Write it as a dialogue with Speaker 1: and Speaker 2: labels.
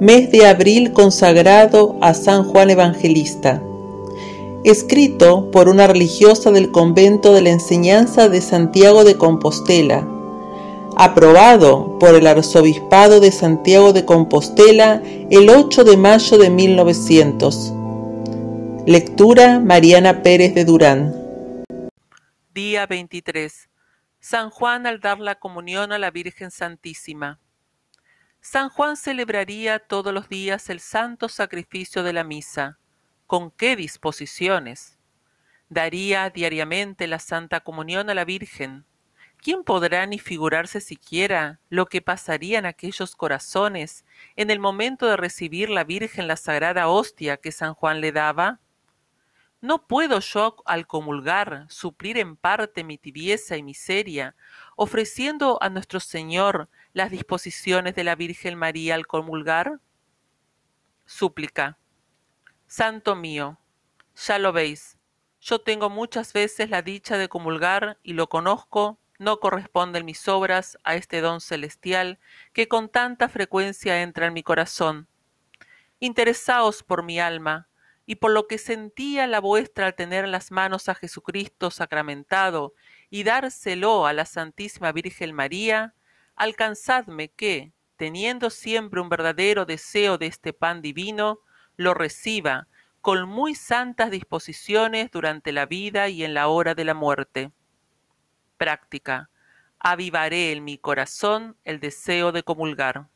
Speaker 1: mes de abril consagrado a San Juan Evangelista. Escrito por una religiosa del convento de la enseñanza de Santiago de Compostela. Aprobado por el Arzobispado de Santiago de Compostela el 8 de mayo de 1900. Lectura Mariana Pérez de Durán.
Speaker 2: Día 23. San Juan al dar la comunión a la Virgen Santísima. San Juan celebraría todos los días el santo sacrificio de la misa. ¿Con qué disposiciones? Daría diariamente la Santa Comunión a la Virgen. ¿Quién podrá ni figurarse siquiera lo que pasaría en aquellos corazones en el momento de recibir la Virgen la sagrada hostia que San Juan le daba? ¿No puedo yo al comulgar suplir en parte mi tibieza y miseria, ofreciendo a nuestro Señor las disposiciones de la Virgen María al comulgar? Súplica. Santo mío, ya lo veis, yo tengo muchas veces la dicha de comulgar y lo conozco, no corresponden mis obras a este don celestial que con tanta frecuencia entra en mi corazón. Interesaos por mi alma, y por lo que sentía la vuestra al tener en las manos a Jesucristo sacramentado y dárselo a la Santísima Virgen María, alcanzadme que, teniendo siempre un verdadero deseo de este pan divino, lo reciba con muy santas disposiciones durante la vida y en la hora de la muerte. Práctica. Avivaré en mi corazón el deseo de comulgar.